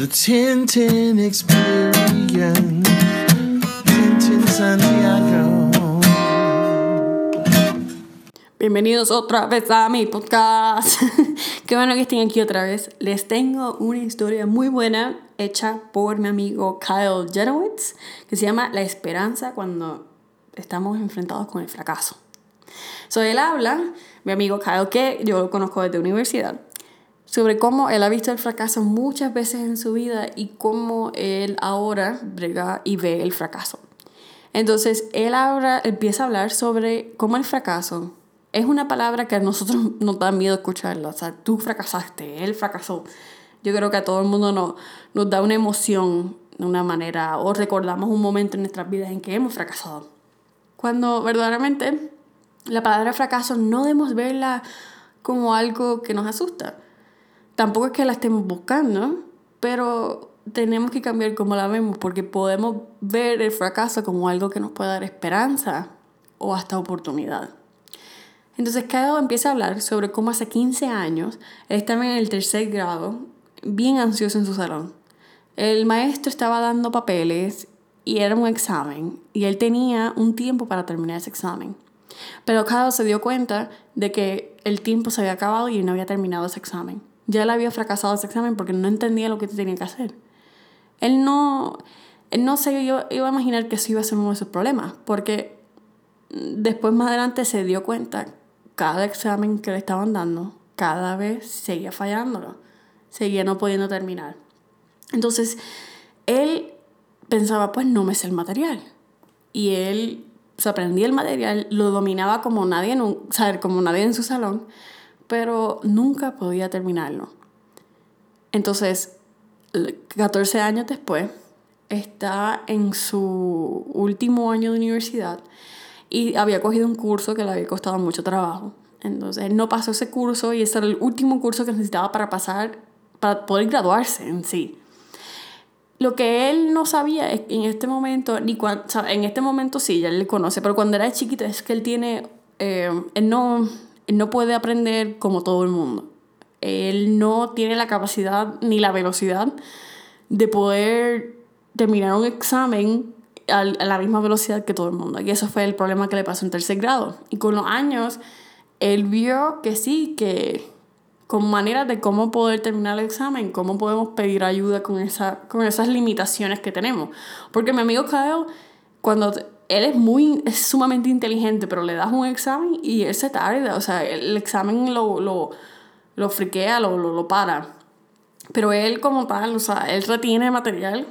The Tintin Experience. Tintin Santiago. Bienvenidos otra vez a mi podcast. Qué bueno que estén aquí otra vez. Les tengo una historia muy buena hecha por mi amigo Kyle Jenowitz que se llama La esperanza cuando estamos enfrentados con el fracaso. So, él habla, mi amigo Kyle, que yo lo conozco desde universidad, sobre cómo él ha visto el fracaso muchas veces en su vida y cómo él ahora brega y ve el fracaso. Entonces, él ahora empieza a hablar sobre cómo el fracaso es una palabra que a nosotros nos da miedo escucharla. O sea, tú fracasaste, él fracasó. Yo creo que a todo el mundo nos, nos da una emoción de una manera o recordamos un momento en nuestras vidas en que hemos fracasado. Cuando verdaderamente la palabra fracaso no debemos verla como algo que nos asusta. Tampoco es que la estemos buscando, pero tenemos que cambiar cómo la vemos porque podemos ver el fracaso como algo que nos puede dar esperanza o hasta oportunidad. Entonces Kyle empieza a hablar sobre cómo hace 15 años él estaba en el tercer grado, bien ansioso en su salón. El maestro estaba dando papeles y era un examen y él tenía un tiempo para terminar ese examen. Pero Kyle se dio cuenta de que el tiempo se había acabado y no había terminado ese examen. Ya él había fracasado ese examen porque no entendía lo que tenía que hacer. Él no, él no se iba, iba a imaginar que eso iba a ser uno de sus problemas, porque después más adelante se dio cuenta cada examen que le estaban dando, cada vez seguía fallándolo, seguía no pudiendo terminar. Entonces, él pensaba, pues no me sé el material. Y él se aprendía el material, lo dominaba como nadie, en como nadie en su salón, pero nunca podía terminarlo. Entonces, 14 años después, está en su último año de universidad y había cogido un curso que le había costado mucho trabajo. Entonces no pasó ese curso y ese era el último curso que necesitaba para pasar, para poder graduarse en sí. Lo que él no sabía es que en este momento, ni cuando, en este momento sí, ya le conoce, pero cuando era chiquito es que él tiene, eh, él, no, él no puede aprender como todo el mundo. Él no tiene la capacidad ni la velocidad de poder terminar un examen a la misma velocidad que todo el mundo. Y eso fue el problema que le pasó en tercer grado. Y con los años, él vio que sí, que con maneras de cómo poder terminar el examen, cómo podemos pedir ayuda con, esa, con esas limitaciones que tenemos. Porque mi amigo Kyle, cuando él es muy, es sumamente inteligente, pero le das un examen y él se tarda, o sea, el examen lo, lo, lo friquea, lo, lo, para. Pero él como tal, o sea, él retiene material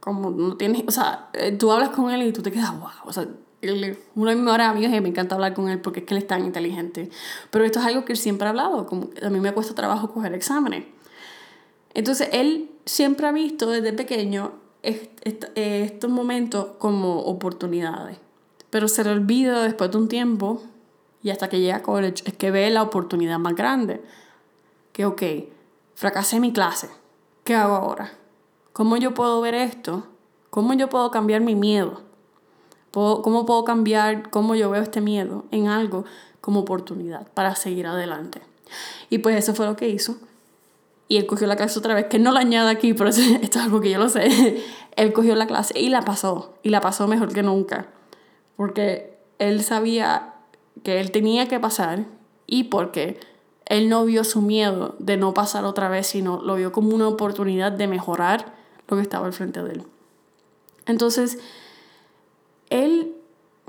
como no tienes, o sea, eh, tú hablas con él y tú te quedas, wow, o sea, uno de mis mejores amigos y me encanta hablar con él porque es que él es tan inteligente. Pero esto es algo que él siempre ha hablado, como a mí me cuesta trabajo coger exámenes. Entonces, él siempre ha visto desde pequeño estos momentos como oportunidades. Pero se le olvida después de un tiempo y hasta que llega a college es que ve la oportunidad más grande. Que, ok, fracasé mi clase. ¿Qué hago ahora? ¿Cómo yo puedo ver esto? ¿Cómo yo puedo cambiar mi miedo? ¿Cómo puedo cambiar cómo yo veo este miedo en algo como oportunidad para seguir adelante? Y pues eso fue lo que hizo. Y él cogió la clase otra vez, que no la añade aquí, pero esto es algo que yo lo sé. él cogió la clase y la pasó. Y la pasó mejor que nunca. Porque él sabía que él tenía que pasar y porque él no vio su miedo de no pasar otra vez, sino lo vio como una oportunidad de mejorar lo que estaba al frente de él. Entonces, él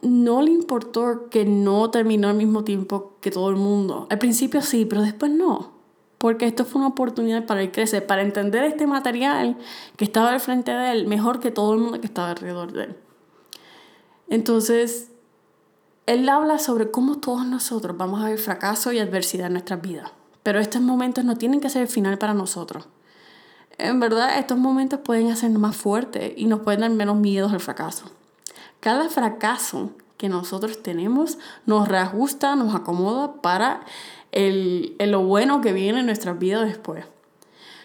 no le importó que no terminó al mismo tiempo que todo el mundo. Al principio sí, pero después no. Porque esto fue una oportunidad para él crecer, para entender este material que estaba al frente de él mejor que todo el mundo que estaba alrededor de él. Entonces, él habla sobre cómo todos nosotros vamos a ver fracaso y adversidad en nuestras vidas. Pero estos momentos no tienen que ser el final para nosotros en verdad estos momentos pueden hacernos más fuertes y nos pueden dar menos miedos al fracaso. Cada fracaso que nosotros tenemos nos reajusta, nos acomoda para el, lo bueno que viene en nuestra vida después.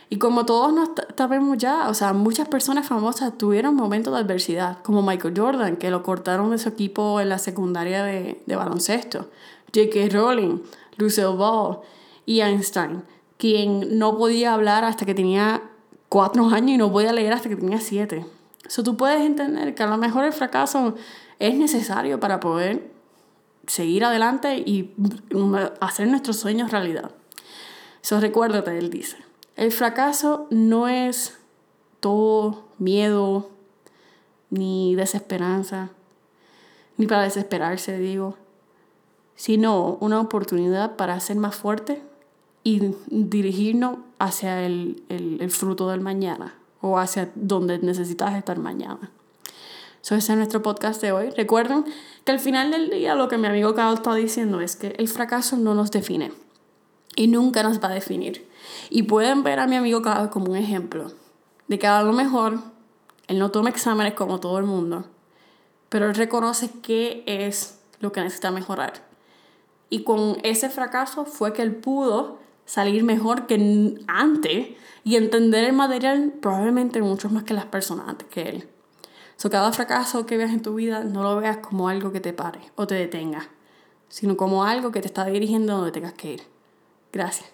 Y como todos nos sabemos ya, o sea, muchas personas famosas tuvieron momentos de adversidad, como Michael Jordan, que lo cortaron de su equipo en la secundaria de, de baloncesto, J.K. Rowling, Lucille Ball y Einstein, quien no podía hablar hasta que tenía cuatro años y no podía leer hasta que tenía siete. Eso tú puedes entender que a lo mejor el fracaso es necesario para poder seguir adelante y hacer nuestros sueños realidad. Eso recuérdate, él dice. El fracaso no es todo miedo, ni desesperanza, ni para desesperarse, digo, sino una oportunidad para ser más fuerte y dirigirnos hacia el, el, el fruto del mañana o hacia donde necesitas estar mañana. Eso es nuestro podcast de hoy. Recuerden que al final del día lo que mi amigo Carlos está diciendo es que el fracaso no nos define y nunca nos va a definir. Y pueden ver a mi amigo Carlos como un ejemplo de que a lo mejor él no toma exámenes como todo el mundo, pero él reconoce qué es lo que necesita mejorar. Y con ese fracaso fue que él pudo salir mejor que antes y entender el material probablemente mucho más que las personas antes que él. So, cada fracaso que veas en tu vida no lo veas como algo que te pare o te detenga, sino como algo que te está dirigiendo donde tengas que ir. Gracias.